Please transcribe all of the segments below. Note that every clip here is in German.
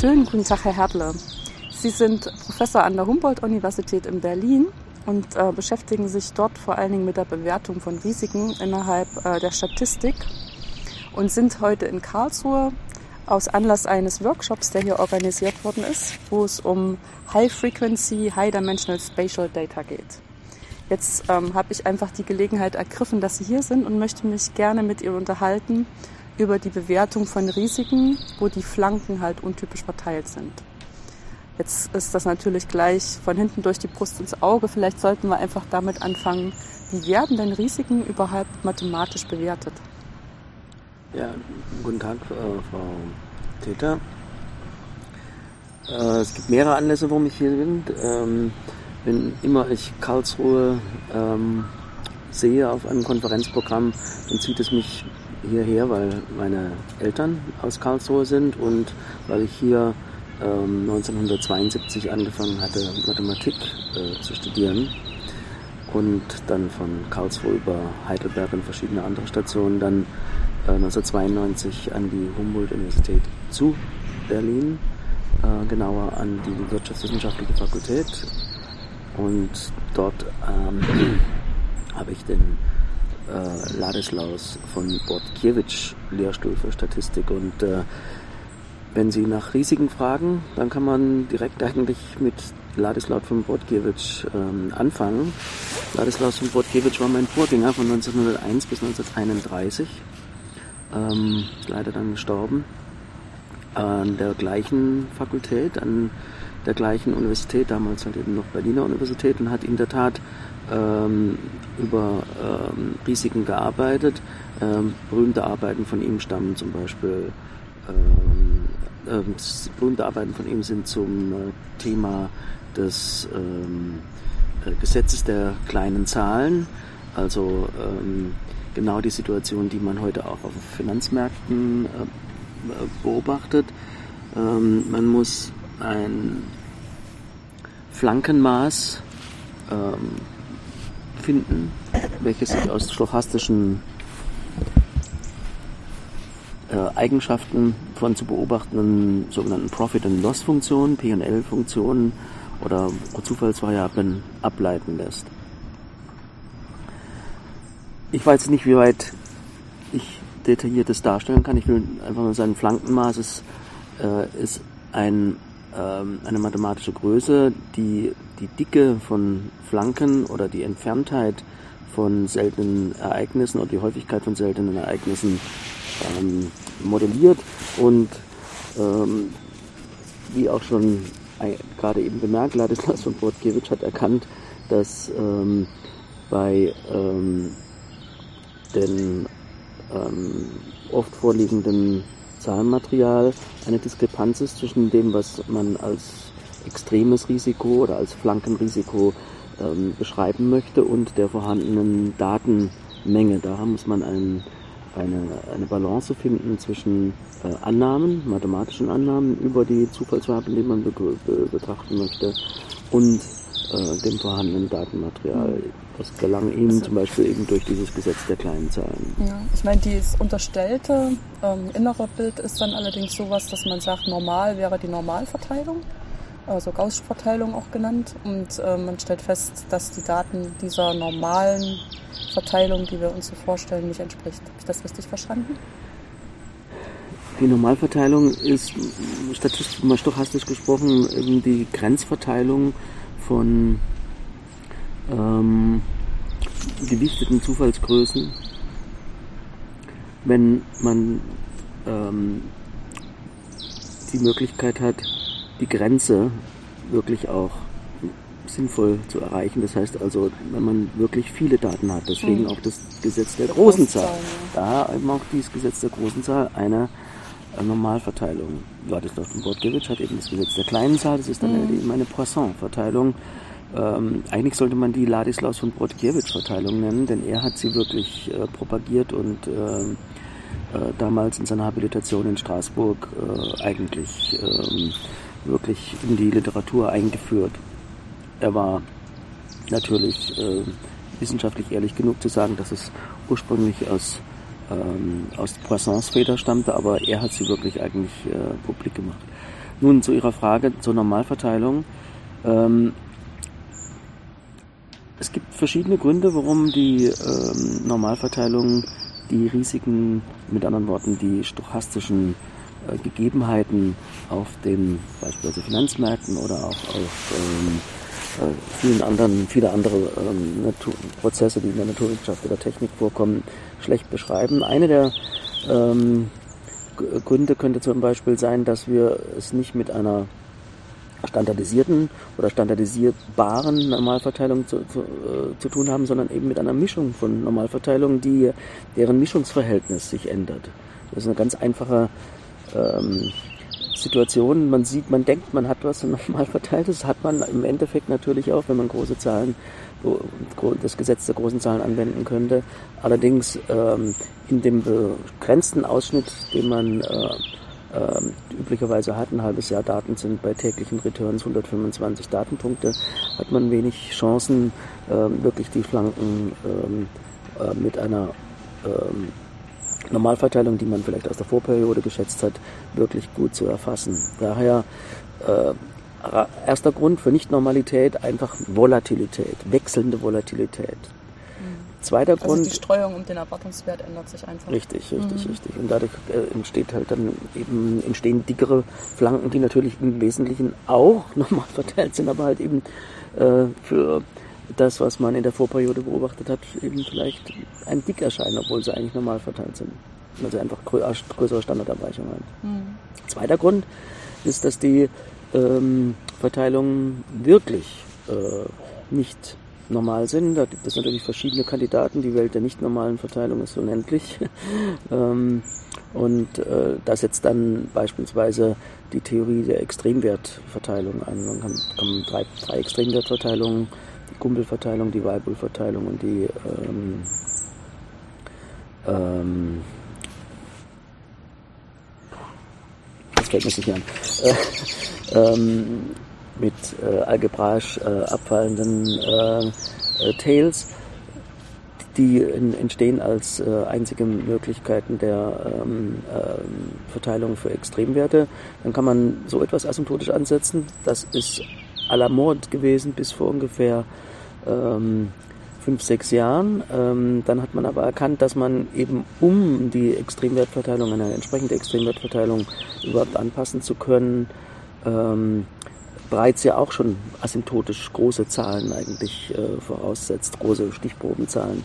Schönen guten Tag, Herr Hertle. Sie sind Professor an der Humboldt-Universität in Berlin und äh, beschäftigen sich dort vor allen Dingen mit der Bewertung von Risiken innerhalb äh, der Statistik und sind heute in Karlsruhe aus Anlass eines Workshops, der hier organisiert worden ist, wo es um High Frequency, High Dimensional Spatial Data geht. Jetzt ähm, habe ich einfach die Gelegenheit ergriffen, dass Sie hier sind und möchte mich gerne mit Ihnen unterhalten über die Bewertung von Risiken, wo die Flanken halt untypisch verteilt sind. Jetzt ist das natürlich gleich von hinten durch die Brust ins Auge. Vielleicht sollten wir einfach damit anfangen, wie werden denn Risiken überhaupt mathematisch bewertet? Ja, guten Tag, äh, Frau Täter. Äh, es gibt mehrere Anlässe, warum ich hier bin. Ähm, wenn immer ich Karlsruhe ähm, sehe auf einem Konferenzprogramm, dann zieht es mich hierher, weil meine Eltern aus Karlsruhe sind und weil ich hier 1972 ähm, angefangen hatte, Mathematik äh, zu studieren und dann von Karlsruhe über Heidelberg und verschiedene andere Stationen dann äh, 1992 an die Humboldt-Universität zu Berlin, äh, genauer an die Wirtschaftswissenschaftliche Fakultät und dort ähm, habe ich den äh, Ladislaus von Bortkiewicz Lehrstuhl für Statistik und äh, wenn Sie nach Risiken fragen, dann kann man direkt eigentlich mit Ladislaus von Brodkiewicz ähm, anfangen. Ladislaus von Brodkiewicz war mein Vorgänger von 1901 bis 1931. Ähm, leider dann gestorben. An der gleichen Fakultät, an der gleichen Universität, damals halt eben noch Berliner Universität, und hat in der Tat ähm, über ähm, Risiken gearbeitet. Ähm, berühmte Arbeiten von ihm stammen zum Beispiel ähm, ähm, berühmte Arbeiten von ihm sind zum äh, Thema des ähm, äh, Gesetzes der kleinen Zahlen, also genau die Situation, die man heute auch auf Finanzmärkten äh, äh beobachtet. Man muss ein Flankenmaß ähm, finden, welches sich aus stochastischen äh, Eigenschaften von zu beobachtenden sogenannten Profit- and Loss-Funktionen, P&L-Funktionen oder Zufallsvariablen ableiten lässt. Ich weiß nicht, wie weit ich detailliertes darstellen kann. Ich will einfach nur sagen, Flankenmaß ist, äh, ist ein, ähm, eine mathematische Größe, die die Dicke von Flanken oder die Entferntheit von seltenen Ereignissen oder die Häufigkeit von seltenen Ereignissen ähm, modelliert und ähm, wie auch schon gerade eben bemerkt, Ladislas von Bortkiewicz hat erkannt, dass ähm, bei ähm, den ähm, oft vorliegenden Zahlenmaterial eine Diskrepanz ist zwischen dem, was man als extremes Risiko oder als Flankenrisiko ähm, beschreiben möchte und der vorhandenen Datenmenge. Da muss man einen eine, eine Balance finden zwischen äh, Annahmen, mathematischen Annahmen über die Zufallsvariablen, die man be be betrachten möchte, und äh, dem vorhandenen Datenmaterial. Das gelang ihm also, zum Beispiel eben durch dieses Gesetz der kleinen Zahlen. Ja, ich meine, dieses unterstellte ähm, innere Bild ist dann allerdings sowas, dass man sagt, normal wäre die Normalverteilung also Gaußsche Verteilung auch genannt. Und äh, man stellt fest, dass die Daten dieser normalen Verteilung, die wir uns so vorstellen, nicht entspricht. Habe ich das richtig verstanden? Die Normalverteilung ist statistisch, mal stochastisch gesprochen eben die Grenzverteilung von ähm, gewichteten Zufallsgrößen. Wenn man ähm, die Möglichkeit hat, die Grenze wirklich auch sinnvoll zu erreichen. Das heißt also, wenn man wirklich viele Daten hat, deswegen mhm. auch das Gesetz der, der großen Zahl. Da eben auch dieses Gesetz der großen Zahl eine äh, Normalverteilung. Ladislaus von Bortkiewicz hat eben das Gesetz der kleinen Zahl, das ist dann mhm. eben eine Poisson-Verteilung. Ähm, eigentlich sollte man die Ladislaus von Brodkiewicz-Verteilung nennen, denn er hat sie wirklich äh, propagiert und äh, äh, damals in seiner Habilitation in Straßburg äh, eigentlich ähm, wirklich in die Literatur eingeführt. Er war natürlich äh, wissenschaftlich ehrlich genug zu sagen, dass es ursprünglich aus, ähm, aus Poissons Feder stammte, aber er hat sie wirklich eigentlich äh, publik gemacht. nun zu Ihrer Frage zur Normalverteilung. Ähm, es gibt verschiedene Gründe, warum die ähm, Normalverteilung die Risiken, mit anderen Worten die stochastischen äh, Gegebenheiten auf den beispielsweise Finanzmärkten oder auch auf ähm, äh, vielen anderen, viele andere ähm, Natur Prozesse, die in der Naturwissenschaft oder Technik vorkommen, schlecht beschreiben. Eine der ähm, Gründe könnte zum Beispiel sein, dass wir es nicht mit einer standardisierten oder standardisierbaren Normalverteilung zu, zu, äh, zu, tun haben, sondern eben mit einer Mischung von Normalverteilungen, die, deren Mischungsverhältnis sich ändert. Das ist eine ganz einfache ähm, Situation. Man sieht, man denkt, man hat was normal verteiltes, hat man im Endeffekt natürlich auch, wenn man große Zahlen, das Gesetz der großen Zahlen anwenden könnte. Allerdings ähm, in dem begrenzten Ausschnitt, den man äh, äh, üblicherweise hat, ein halbes Jahr Daten sind bei täglichen Returns 125 Datenpunkte, hat man wenig Chancen, äh, wirklich die Flanken ähm, äh, mit einer ähm, Normalverteilung, die man vielleicht aus der Vorperiode geschätzt hat, wirklich gut zu erfassen. Daher äh, erster Grund für Nichtnormalität einfach Volatilität, wechselnde Volatilität. Mhm. Zweiter also Grund. Die Streuung um den Erwartungswert ändert sich einfach. Richtig, richtig, mhm. richtig. Und dadurch äh, entsteht halt dann eben entstehen dickere Flanken, die natürlich im Wesentlichen auch normal verteilt sind, aber halt eben äh, für das, was man in der Vorperiode beobachtet hat, eben vielleicht ein dick erscheinen, obwohl sie eigentlich normal verteilt sind. Weil sie einfach größere Standardabweichungen haben. Mhm. Zweiter Grund ist, dass die ähm, Verteilungen wirklich äh, nicht normal sind. Da gibt es natürlich verschiedene Kandidaten. Die Welt der nicht normalen Verteilung ist unendlich. ähm, und äh, da setzt dann beispielsweise die Theorie der Extremwertverteilung an. Man kann, kann drei, drei Extremwertverteilungen Kumpelverteilung, die Weibulverteilung und die ähm, ähm, das fällt mir nicht an. Äh, ähm, mit äh, algebraisch äh, abfallenden äh, äh, Tails, die in, entstehen als äh, einzige Möglichkeiten der ähm, ähm, Verteilung für Extremwerte. Dann kann man so etwas asymptotisch ansetzen. Das ist à la mode gewesen bis vor ungefähr ähm, fünf, sechs Jahren. Ähm, dann hat man aber erkannt, dass man eben um die Extremwertverteilung, eine entsprechende Extremwertverteilung überhaupt anpassen zu können, ähm, bereits ja auch schon asymptotisch große Zahlen eigentlich äh, voraussetzt, große Stichprobenzahlen.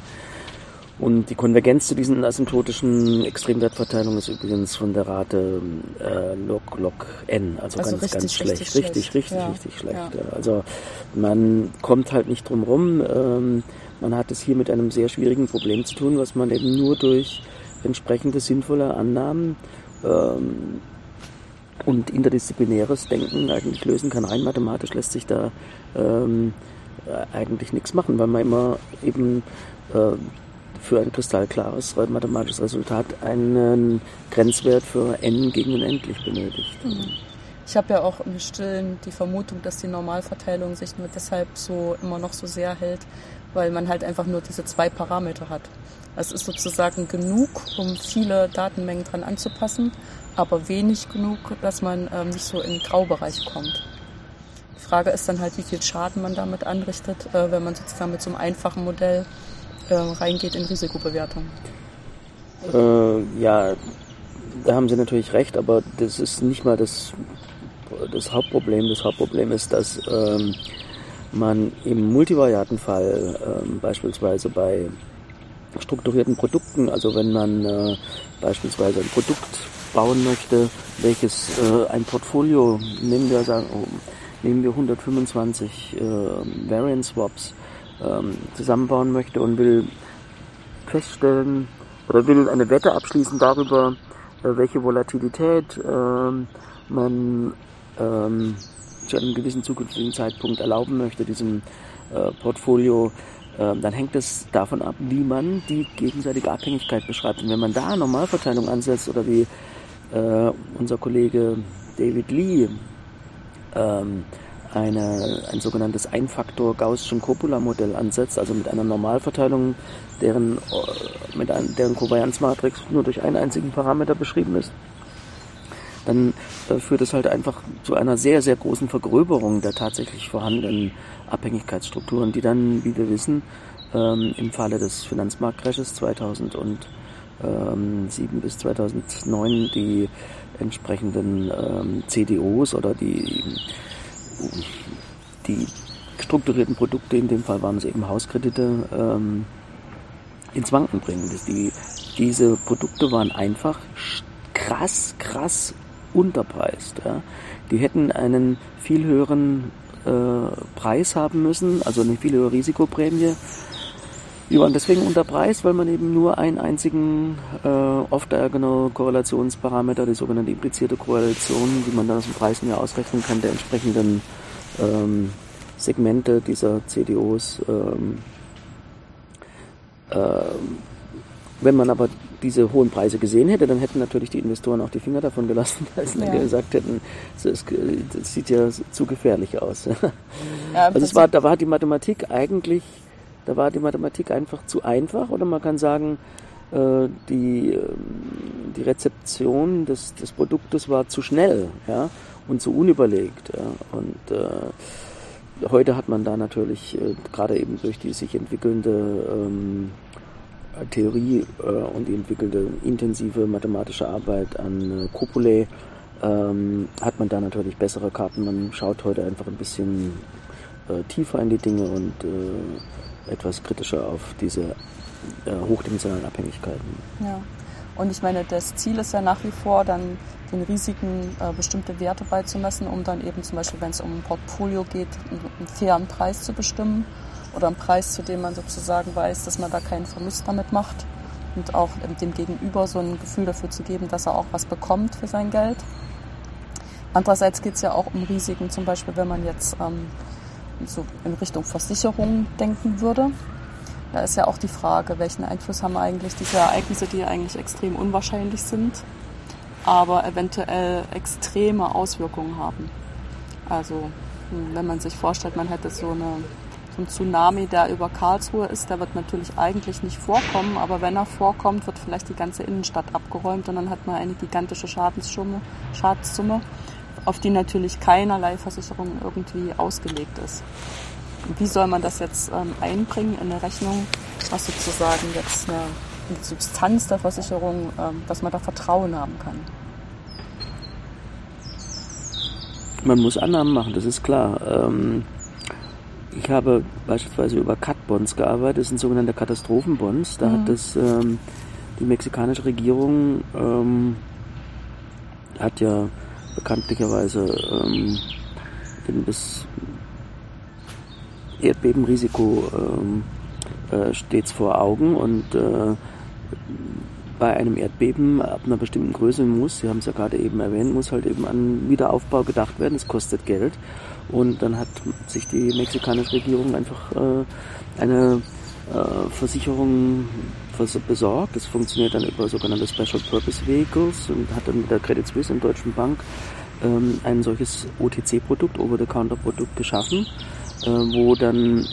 Und die Konvergenz zu diesen asymptotischen Extremwertverteilungen ist übrigens von der Rate äh, log, log n, also, also ganz, richtig, ganz schlecht. Richtig, richtig, richtig, ja. richtig schlecht. Ja. Also man kommt halt nicht drum rum. Ähm, man hat es hier mit einem sehr schwierigen Problem zu tun, was man eben nur durch entsprechende sinnvolle Annahmen ähm, und interdisziplinäres Denken eigentlich lösen kann. Rein mathematisch lässt sich da ähm, eigentlich nichts machen, weil man immer eben äh, für ein kristallklares mathematisches Resultat einen Grenzwert für n gegen unendlich benötigt. Mhm. Ich habe ja auch im Stillen die Vermutung, dass die Normalverteilung sich nur deshalb so immer noch so sehr hält, weil man halt einfach nur diese zwei Parameter hat. Es ist sozusagen genug, um viele Datenmengen dran anzupassen, aber wenig genug, dass man ähm, nicht so in den Graubereich kommt. Die Frage ist dann halt, wie viel Schaden man damit anrichtet, äh, wenn man sozusagen mit so einem einfachen Modell äh, reingeht in Risikobewertung. Äh, ja, da haben Sie natürlich recht, aber das ist nicht mal das, das Hauptproblem. Das Hauptproblem ist, dass ähm, man im Multivariatenfall ähm, beispielsweise bei strukturierten Produkten, also wenn man äh, beispielsweise ein Produkt bauen möchte, welches äh, ein Portfolio, nehmen wir sagen, oh, nehmen wir 125 äh, Variant Swaps, ähm, zusammenbauen möchte und will feststellen oder will eine Wette abschließen darüber, äh, welche Volatilität ähm, man ähm, zu einem gewissen zukünftigen Zeitpunkt erlauben möchte, diesem äh, Portfolio, äh, dann hängt es davon ab, wie man die gegenseitige Abhängigkeit beschreibt. Und wenn man da Normalverteilung ansetzt oder wie äh, unser Kollege David Lee ähm, eine, ein sogenanntes Einfaktor-Gaußschen Copula-Modell ansetzt, also mit einer Normalverteilung, deren, äh, mit einem, deren Kovarianzmatrix nur durch einen einzigen Parameter beschrieben ist, dann äh, führt es halt einfach zu einer sehr, sehr großen Vergröberung der tatsächlich vorhandenen Abhängigkeitsstrukturen, die dann, wie wir wissen, ähm, im Falle des Finanzmarktcrashes 2007 bis 2009 die entsprechenden ähm, CDOs oder die, die strukturierten Produkte, in dem Fall waren es eben Hauskredite, ähm, ins Wanken bringen. Die, diese Produkte waren einfach krass, krass unterpreist. Ja. Die hätten einen viel höheren äh, Preis haben müssen, also eine viel höhere Risikoprämie. Die waren deswegen unterpreist, weil man eben nur einen einzigen äh, off-diagonal Korrelationsparameter, die sogenannte implizierte Korrelation, die man dann aus dem Preis mehr ausrechnen kann, der entsprechenden ähm, Segmente dieser CDOs ähm, ähm, wenn man aber diese hohen Preise gesehen hätte, dann hätten natürlich die Investoren auch die Finger davon gelassen, weil sie ja. gesagt hätten, das, sieht ja zu gefährlich aus. Ja, also es war, da war die Mathematik eigentlich, da war die Mathematik einfach zu einfach oder man kann sagen, äh, die, ähm, die Rezeption des, des Produktes war zu schnell ja, und zu unüberlegt. Ja, und äh, heute hat man da natürlich äh, gerade eben durch die sich entwickelnde ähm, Theorie äh, und die entwickelte intensive mathematische Arbeit an äh, Copulae ähm, hat man da natürlich bessere Karten. Man schaut heute einfach ein bisschen äh, tiefer in die Dinge und äh, etwas kritischer auf diese äh, hochdimensionalen Abhängigkeiten. Ja. Und ich meine, das Ziel ist ja nach wie vor, dann den Risiken äh, bestimmte Werte beizumessen, um dann eben zum Beispiel, wenn es um ein Portfolio geht, einen fairen Preis zu bestimmen oder einen Preis, zu dem man sozusagen weiß, dass man da keinen Verlust damit macht und auch dem Gegenüber so ein Gefühl dafür zu geben, dass er auch was bekommt für sein Geld. Andererseits geht es ja auch um Risiken, zum Beispiel wenn man jetzt ähm, so in Richtung Versicherung denken würde. Da ist ja auch die Frage, welchen Einfluss haben eigentlich diese Ereignisse, die eigentlich extrem unwahrscheinlich sind, aber eventuell extreme Auswirkungen haben. Also hm, wenn man sich vorstellt, man hätte so eine so ein Tsunami, der über Karlsruhe ist, der wird natürlich eigentlich nicht vorkommen, aber wenn er vorkommt, wird vielleicht die ganze Innenstadt abgeräumt und dann hat man eine gigantische Schadenssumme, Schadenssumme auf die natürlich keinerlei Versicherung irgendwie ausgelegt ist. Wie soll man das jetzt ähm, einbringen in eine Rechnung, was sozusagen jetzt eine, eine Substanz der Versicherung, ähm, dass man da Vertrauen haben kann? Man muss Annahmen machen, das ist klar. Ähm ich habe beispielsweise über Cat-Bonds gearbeitet, das sind sogenannte Katastrophenbonds. Da mhm. hat das ähm, die mexikanische Regierung ähm, hat ja bekanntlicherweise ähm, das Erdbebenrisiko ähm, äh, stets vor Augen und äh, bei einem Erdbeben ab einer bestimmten Größe muss, Sie haben es ja gerade eben erwähnt, muss halt eben an Wiederaufbau gedacht werden. Es kostet Geld. Und dann hat sich die mexikanische Regierung einfach äh, eine äh, Versicherung besorgt. Das funktioniert dann über sogenannte Special Purpose Vehicles und hat dann mit der Credit Suisse und Deutschen Bank ähm, ein solches OTC-Produkt, Over-the-Counter-Produkt geschaffen, äh, wo dann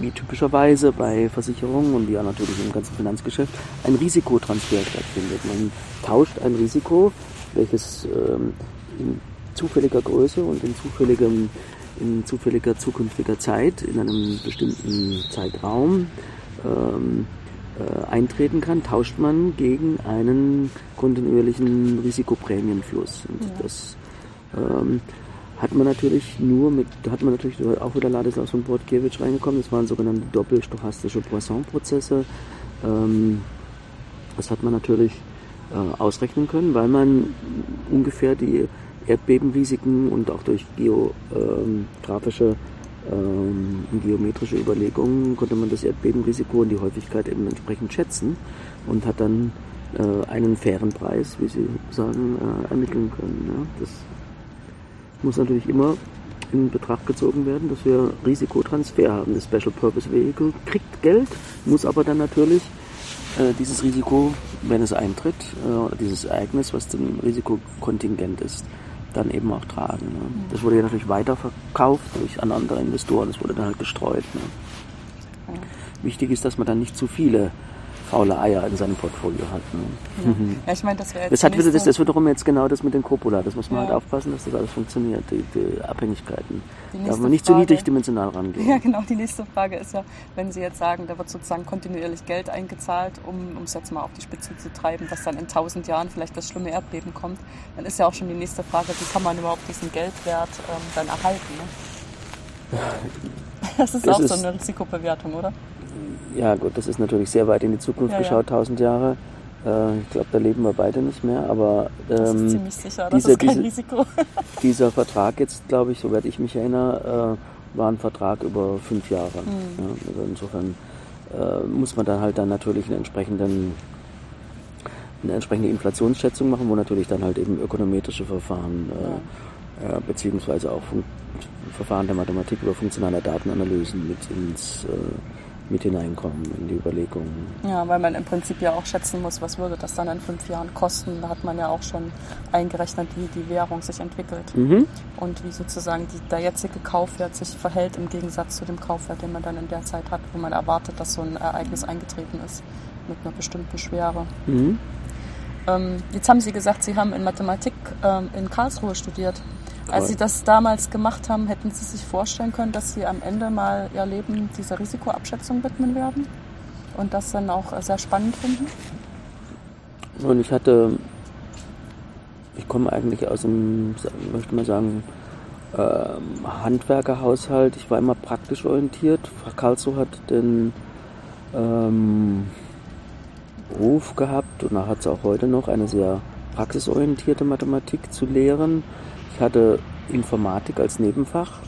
wie typischerweise bei Versicherungen und ja natürlich im ganzen Finanzgeschäft ein Risikotransfer stattfindet. Man tauscht ein Risiko, welches ähm, in zufälliger Größe und in zufälligem in zufälliger zukünftiger Zeit in einem bestimmten Zeitraum ähm, äh, eintreten kann, tauscht man gegen einen kontinuierlichen Risikoprämienfluss. Und ja. das ähm, hat man natürlich nur mit, da hat man natürlich auch wieder Ladislaus von Bortkiewicz reingekommen, das waren sogenannte doppelstochastische Poisson-Prozesse. Ähm, das hat man natürlich äh, ausrechnen können, weil man ungefähr die Erdbebenrisiken und auch durch geografische ähm, und geometrische Überlegungen konnte man das Erdbebenrisiko und die Häufigkeit eben entsprechend schätzen und hat dann äh, einen fairen Preis, wie Sie sagen, äh, ermitteln können. Ja. Das muss natürlich immer in Betracht gezogen werden, dass wir Risikotransfer haben. Das Special Purpose Vehicle kriegt Geld, muss aber dann natürlich äh, dieses Risiko, wenn es eintritt, äh, dieses Ereignis, was dem Risikokontingent ist, dann eben auch tragen. Ne? Das wurde ja natürlich weiterverkauft durch an andere Investoren, das wurde dann halt gestreut. Ne? Wichtig ist, dass man dann nicht zu viele faule Eier in seinem Portfolio hat. Ne? Ja. Mhm. ja. ich meine, das wäre jetzt. Das, hat, das, das wiederum jetzt genau das mit den Coppola. Das muss man ja. halt aufpassen, dass das alles funktioniert, die, die Abhängigkeiten. Die Darf man nicht zu niedrigdimensional rangehen. Ja, genau. Die nächste Frage ist ja, wenn Sie jetzt sagen, da wird sozusagen kontinuierlich Geld eingezahlt, um es jetzt mal auf die Spitze zu treiben, dass dann in tausend Jahren vielleicht das schlimme Erdbeben kommt, dann ist ja auch schon die nächste Frage, wie kann man überhaupt diesen Geldwert ähm, dann erhalten? Ne? Das ist das auch ist, so eine Risikobewertung, oder? Ja, gut, das ist natürlich sehr weit in die Zukunft ja, geschaut, ja. 1000 Jahre. Äh, ich glaube, da leben wir beide nicht mehr, aber ähm, sicher, das diese, ist kein diese, Risiko. dieser Vertrag jetzt, glaube ich, soweit ich mich erinnere, äh, war ein Vertrag über fünf Jahre. Mhm. Ja, also insofern äh, muss man dann halt dann natürlich einen entsprechenden eine entsprechende Inflationsschätzung machen, wo natürlich dann halt eben ökonometrische Verfahren äh, ja. beziehungsweise auch Fun Verfahren der Mathematik über funktionale Datenanalysen mit ins äh, mit hineinkommen in die Überlegungen. Ja, weil man im Prinzip ja auch schätzen muss, was würde das dann in fünf Jahren kosten. Da hat man ja auch schon eingerechnet, wie die Währung sich entwickelt mhm. und wie sozusagen die, der jetzige Kaufwert sich verhält im Gegensatz zu dem Kaufwert, den man dann in der Zeit hat, wo man erwartet, dass so ein Ereignis eingetreten ist mit einer bestimmten Schwere. Mhm. Ähm, jetzt haben Sie gesagt, Sie haben in Mathematik ähm, in Karlsruhe studiert. Als Sie das damals gemacht haben, hätten Sie sich vorstellen können, dass Sie am Ende mal Ihr Leben dieser Risikoabschätzung widmen werden und das dann auch sehr spannend finden? Und ich hatte, ich komme eigentlich aus einem, möchte mal sagen, äh, Handwerkerhaushalt. Ich war immer praktisch orientiert. Karlsruhe hat den ähm, Ruf gehabt und hat es auch heute noch, eine sehr praxisorientierte Mathematik zu lehren. Ich hatte Informatik als Nebenfach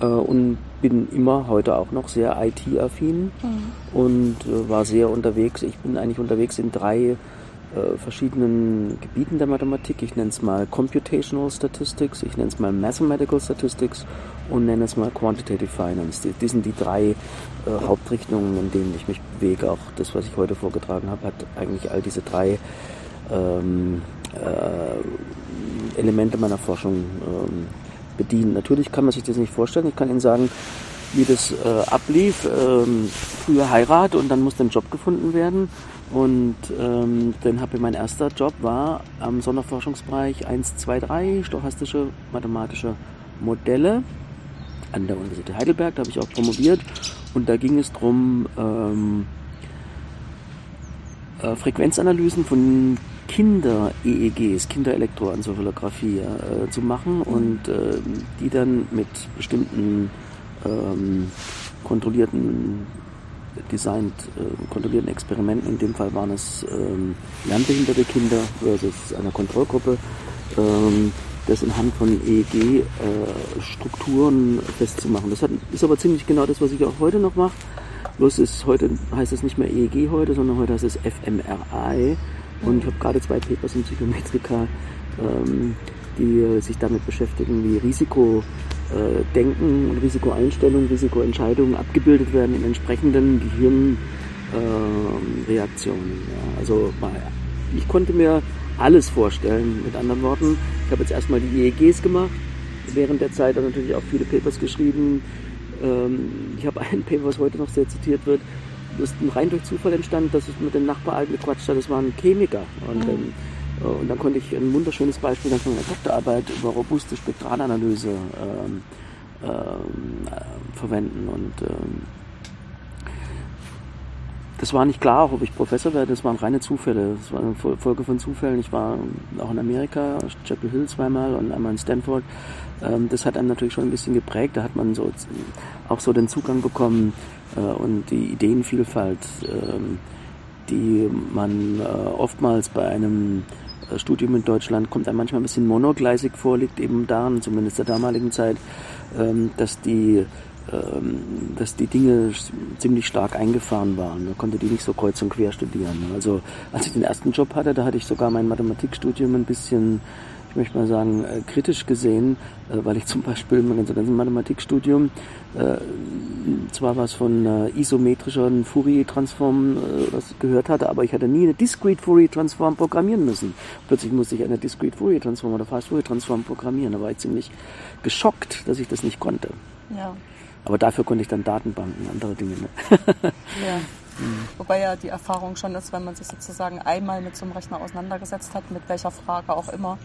äh, und bin immer heute auch noch sehr IT-affin mhm. und äh, war sehr unterwegs. Ich bin eigentlich unterwegs in drei äh, verschiedenen Gebieten der Mathematik. Ich nenne es mal Computational Statistics, ich nenne es mal Mathematical Statistics und nenne es mal Quantitative Finance. Die, die sind die drei äh, Hauptrichtungen, in denen ich mich bewege. Auch das, was ich heute vorgetragen habe, hat eigentlich all diese drei ähm, äh, Elemente meiner Forschung ähm, bedient. Natürlich kann man sich das nicht vorstellen. Ich kann Ihnen sagen, wie das äh, ablief. Ähm, früher Heirat und dann musste ein Job gefunden werden. Und ähm, dann habe ich mein erster Job war am Sonderforschungsbereich 1, 2, 3, stochastische mathematische Modelle an der Universität Heidelberg. Da habe ich auch promoviert. Und da ging es darum, ähm, äh, Frequenzanalysen von Kinder-EEGs, Kinderelektroenzephalographie äh, zu machen und äh, die dann mit bestimmten ähm, kontrollierten designt, äh, kontrollierten Experimenten. In dem Fall waren es ähm, lernbehinderte Kinder versus einer Kontrollgruppe. Ähm, das anhand von EEG-Strukturen äh, festzumachen. Das hat, ist aber ziemlich genau das, was ich auch heute noch mache. Bloß ist heute heißt es nicht mehr EEG heute, sondern heute heißt es fMRI. Und ich habe gerade zwei Papers in Psychometrika, ähm, die sich damit beschäftigen, wie Risikodenken äh, und Risikoeinstellungen, Risikoentscheidungen abgebildet werden in entsprechenden Gehirnreaktionen. Äh, ja. Also ich konnte mir alles vorstellen, mit anderen Worten. Ich habe jetzt erstmal die EEGs gemacht, während der Zeit dann natürlich auch viele Papers geschrieben. Ähm, ich habe ein Paper, was heute noch sehr zitiert wird, das ist rein durch Zufall entstanden, dass ich mit dem Nachbaralten gequatscht habe, das war ein Chemiker. Und, mhm. ähm, äh, und dann konnte ich ein wunderschönes Beispiel dann von einer Doktorarbeit über robuste Spektralanalyse ähm, ähm, äh, verwenden. Und ähm, das war nicht klar, ob ich Professor werde, das waren reine Zufälle. Das war eine Folge von Zufällen. Ich war auch in Amerika, Chapel Hill zweimal und einmal in Stanford. Ähm, das hat einem natürlich schon ein bisschen geprägt. Da hat man so auch so den Zugang bekommen und die Ideenvielfalt, ähm, die man äh, oftmals bei einem äh, Studium in Deutschland kommt einem manchmal ein bisschen monogleisig vor, liegt eben daran, zumindest der damaligen Zeit, ähm, dass die ähm, dass die Dinge ziemlich stark eingefahren waren. Man konnte die nicht so kreuz und quer studieren. Also als ich den ersten Job hatte, da hatte ich sogar mein Mathematikstudium ein bisschen, ich möchte mal sagen, äh, kritisch gesehen, äh, weil ich zum Beispiel mein ganzes Mathematikstudium äh, zwar was von isometrischen Fourier-Transform was gehört hatte, aber ich hatte nie eine Discrete Fourier-Transform programmieren müssen. Plötzlich musste ich eine Discrete Fourier-Transform oder Fast Fourier-Transform programmieren. Da war ich ziemlich geschockt, dass ich das nicht konnte. Ja. Aber dafür konnte ich dann Datenbanken, andere Dinge. Ne? ja. Mhm. Wobei ja die Erfahrung schon ist, wenn man sich sozusagen einmal mit so einem Rechner auseinandergesetzt hat, mit welcher Frage auch immer,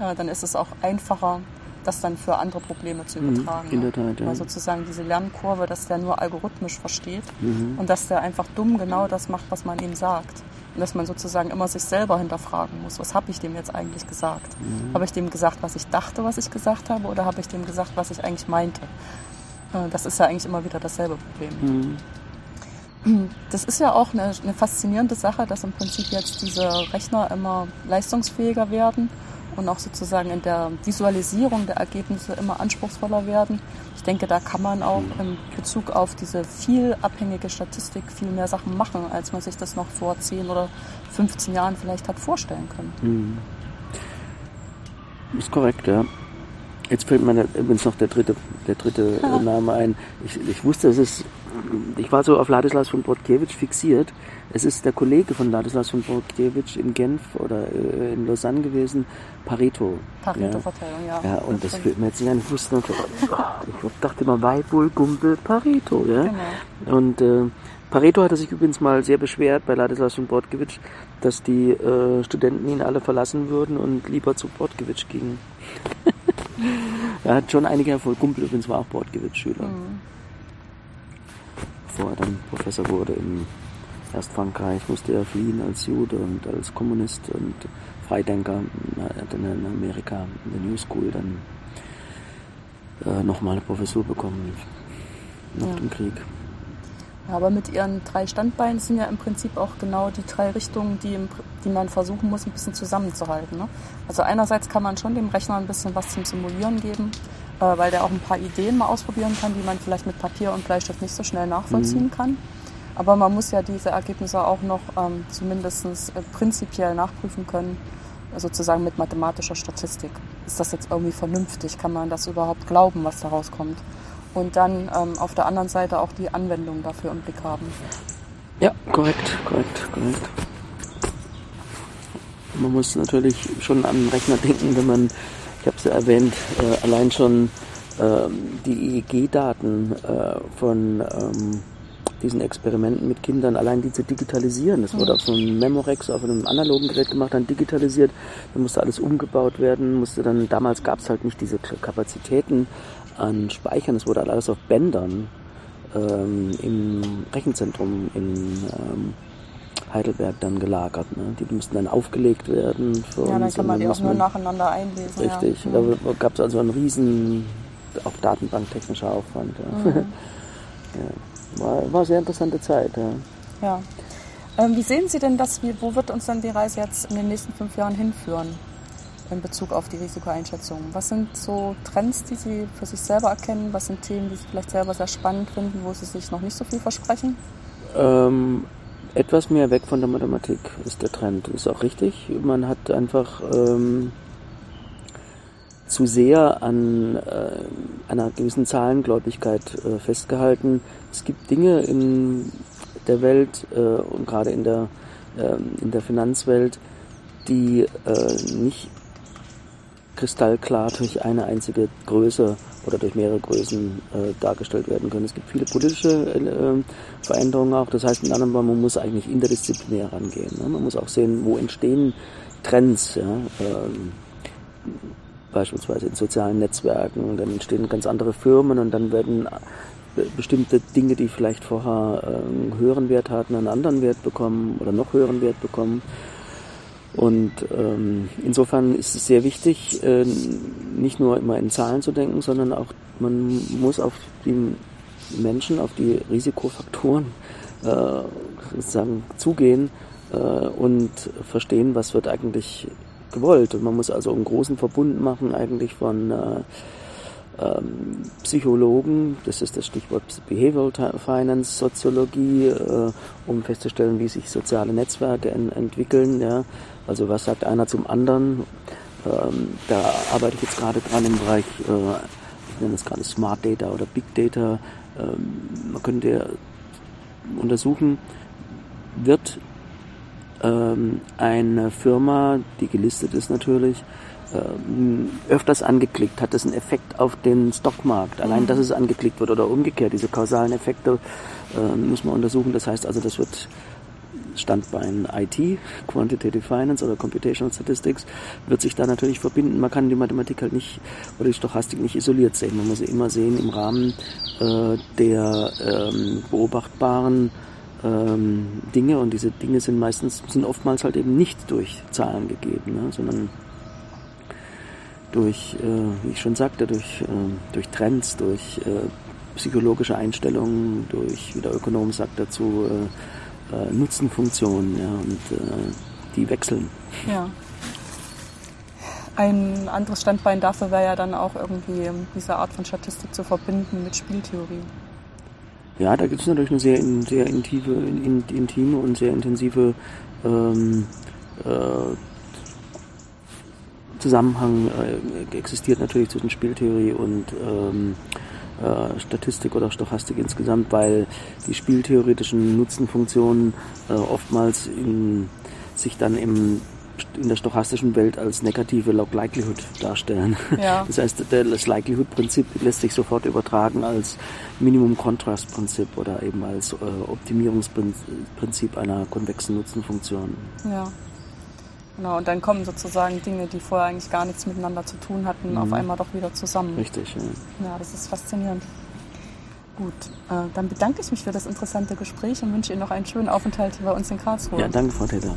äh, dann ist es auch einfacher, das dann für andere Probleme zu mhm, übertragen. In der Tat, ja. Weil sozusagen diese Lernkurve, dass der nur algorithmisch versteht mhm. und dass der einfach dumm genau das macht, was man ihm sagt. Und dass man sozusagen immer sich selber hinterfragen muss, was habe ich dem jetzt eigentlich gesagt? Mhm. Habe ich dem gesagt, was ich dachte, was ich gesagt habe, oder habe ich dem gesagt, was ich eigentlich meinte? Äh, das ist ja eigentlich immer wieder dasselbe Problem. Mhm. Das ist ja auch eine, eine faszinierende Sache, dass im Prinzip jetzt diese Rechner immer leistungsfähiger werden und auch sozusagen in der Visualisierung der Ergebnisse immer anspruchsvoller werden. Ich denke, da kann man auch in Bezug auf diese viel abhängige Statistik viel mehr Sachen machen, als man sich das noch vor 10 oder 15 Jahren vielleicht hat vorstellen können. Mhm. Ist korrekt, ja. Jetzt fällt mir übrigens noch der dritte, der dritte. Name ein. Ich, ich wusste, es ist, ich war so auf Ladislas von Brodkiewicz fixiert. Es ist der Kollege von Ladislas von Brodkiewicz in Genf oder äh, in Lausanne gewesen, Pareto. Pareto-Verteilung, ja. ja. und das, das fällt mir jetzt nicht ein. Ich wusste noch, ich dachte immer, Weibul, Gumpel, Pareto, ja. Genau. Und äh, Pareto hatte sich übrigens mal sehr beschwert bei Ladislas von Brodkiewicz, dass die äh, Studenten ihn alle verlassen würden und lieber zu Brodkiewicz gingen. er hat schon einige Erfolge. Gumpel übrigens war auch Bordgewitz-Schüler. Mhm. Bevor er dann Professor wurde in erst Frankreich, musste er fliehen als Jude und als Kommunist und Freidenker. Er hat dann in Amerika in der New School dann äh, nochmal eine Professur bekommen nach ja. dem Krieg. Aber mit ihren drei Standbeinen sind ja im Prinzip auch genau die drei Richtungen, die, im, die man versuchen muss, ein bisschen zusammenzuhalten. Ne? Also einerseits kann man schon dem Rechner ein bisschen was zum Simulieren geben, weil der auch ein paar Ideen mal ausprobieren kann, die man vielleicht mit Papier und Bleistift nicht so schnell nachvollziehen mhm. kann. Aber man muss ja diese Ergebnisse auch noch ähm, zumindest äh, prinzipiell nachprüfen können, sozusagen mit mathematischer Statistik. Ist das jetzt irgendwie vernünftig? Kann man das überhaupt glauben, was da rauskommt? und dann ähm, auf der anderen Seite auch die Anwendung dafür im Blick haben. Ja, korrekt, korrekt, korrekt. Man muss natürlich schon an den Rechner denken, wenn man, ich habe es ja erwähnt, äh, allein schon äh, die EEG-Daten äh, von ähm, diesen Experimenten mit Kindern, allein die zu digitalisieren. Das wurde auf einem Memorex, auf einem analogen Gerät gemacht, dann digitalisiert. Dann musste alles umgebaut werden, musste dann, damals gab es halt nicht diese Kapazitäten an Speichern. Es wurde alles auf Bändern ähm, im Rechenzentrum in ähm, Heidelberg dann gelagert. Ne? Die mussten dann aufgelegt werden. Für ja, dann kann man die auch nur nacheinander einlesen. Richtig. Ja. Da gab es also einen riesen, auch datenbanktechnischer Aufwand. Ja. Mhm. ja. War, war eine sehr interessante Zeit. Ja. ja. Ähm, wie sehen Sie denn das? Wie, wo wird uns dann die Reise jetzt in den nächsten fünf Jahren hinführen? in Bezug auf die Risikoeinschätzung? Was sind so Trends, die Sie für sich selber erkennen? Was sind Themen, die Sie vielleicht selber sehr spannend finden, wo Sie sich noch nicht so viel versprechen? Ähm, etwas mehr weg von der Mathematik ist der Trend. Ist auch richtig. Man hat einfach ähm, zu sehr an äh, einer gewissen Zahlengläubigkeit äh, festgehalten. Es gibt Dinge in der Welt äh, und gerade in der, ähm, in der Finanzwelt, die äh, nicht kristallklar durch eine einzige Größe oder durch mehrere Größen äh, dargestellt werden können. Es gibt viele politische äh, Veränderungen auch. Das heißt, mit anderen Worten, man muss eigentlich interdisziplinär rangehen. Ne? Man muss auch sehen, wo entstehen Trends. Ja? Ähm, beispielsweise in sozialen Netzwerken. Und dann entstehen ganz andere Firmen und dann werden äh, bestimmte Dinge, die vielleicht vorher einen höheren Wert hatten, einen anderen Wert bekommen oder noch höheren Wert bekommen. Und ähm, insofern ist es sehr wichtig, äh, nicht nur immer in Zahlen zu denken, sondern auch man muss auf die Menschen, auf die Risikofaktoren äh, sozusagen zugehen äh, und verstehen, was wird eigentlich gewollt. Und man muss also einen großen Verbund machen eigentlich von äh, ähm, Psychologen, das ist das Stichwort Behavioral Finance, Soziologie, äh, um festzustellen, wie sich soziale Netzwerke en entwickeln. Ja. Also was sagt einer zum anderen? Ähm, da arbeite ich jetzt gerade dran im Bereich, äh, ich nenne es gerade Smart Data oder Big Data. Ähm, man könnte untersuchen, wird ähm, eine Firma, die gelistet ist natürlich, äh, öfters angeklickt, hat das einen Effekt auf den Stockmarkt. Allein, mhm. dass es angeklickt wird oder umgekehrt, diese kausalen Effekte äh, muss man untersuchen. Das heißt also, das wird Standbein IT, Quantitative Finance oder Computational Statistics, wird sich da natürlich verbinden. Man kann die Mathematik halt nicht oder die Stochastik nicht isoliert sehen. Man muss sie immer sehen im Rahmen äh, der ähm, beobachtbaren ähm, Dinge und diese Dinge sind meistens, sind oftmals halt eben nicht durch Zahlen gegeben, ne, sondern durch, äh, wie ich schon sagte, durch, äh, durch Trends, durch äh, psychologische Einstellungen, durch, wie der Ökonom sagt dazu, äh, äh, Nutzenfunktionen, ja, und äh, die wechseln. Ja. Ein anderes Standbein dafür wäre ja dann auch irgendwie diese Art von Statistik zu verbinden mit Spieltheorie. Ja, da gibt es natürlich eine sehr, sehr intime, intime und sehr intensive ähm, äh, Zusammenhang äh, existiert natürlich zwischen Spieltheorie und ähm, äh, Statistik oder Stochastik insgesamt, weil die spieltheoretischen Nutzenfunktionen äh, oftmals in, sich dann im in der stochastischen Welt als negative Log Likelihood darstellen. Ja. Das heißt, das Likelihood-Prinzip lässt sich sofort übertragen als Minimum-Contrast-Prinzip oder eben als äh, Optimierungsprinzip einer konvexen Nutzenfunktion. Ja. Genau, und dann kommen sozusagen Dinge, die vorher eigentlich gar nichts miteinander zu tun hatten, mhm. auf einmal doch wieder zusammen. Richtig, ja. Ja, das ist faszinierend. Gut, äh, dann bedanke ich mich für das interessante Gespräch und wünsche Ihnen noch einen schönen Aufenthalt hier bei uns in Karlsruhe. Ja, danke, Frau Täter.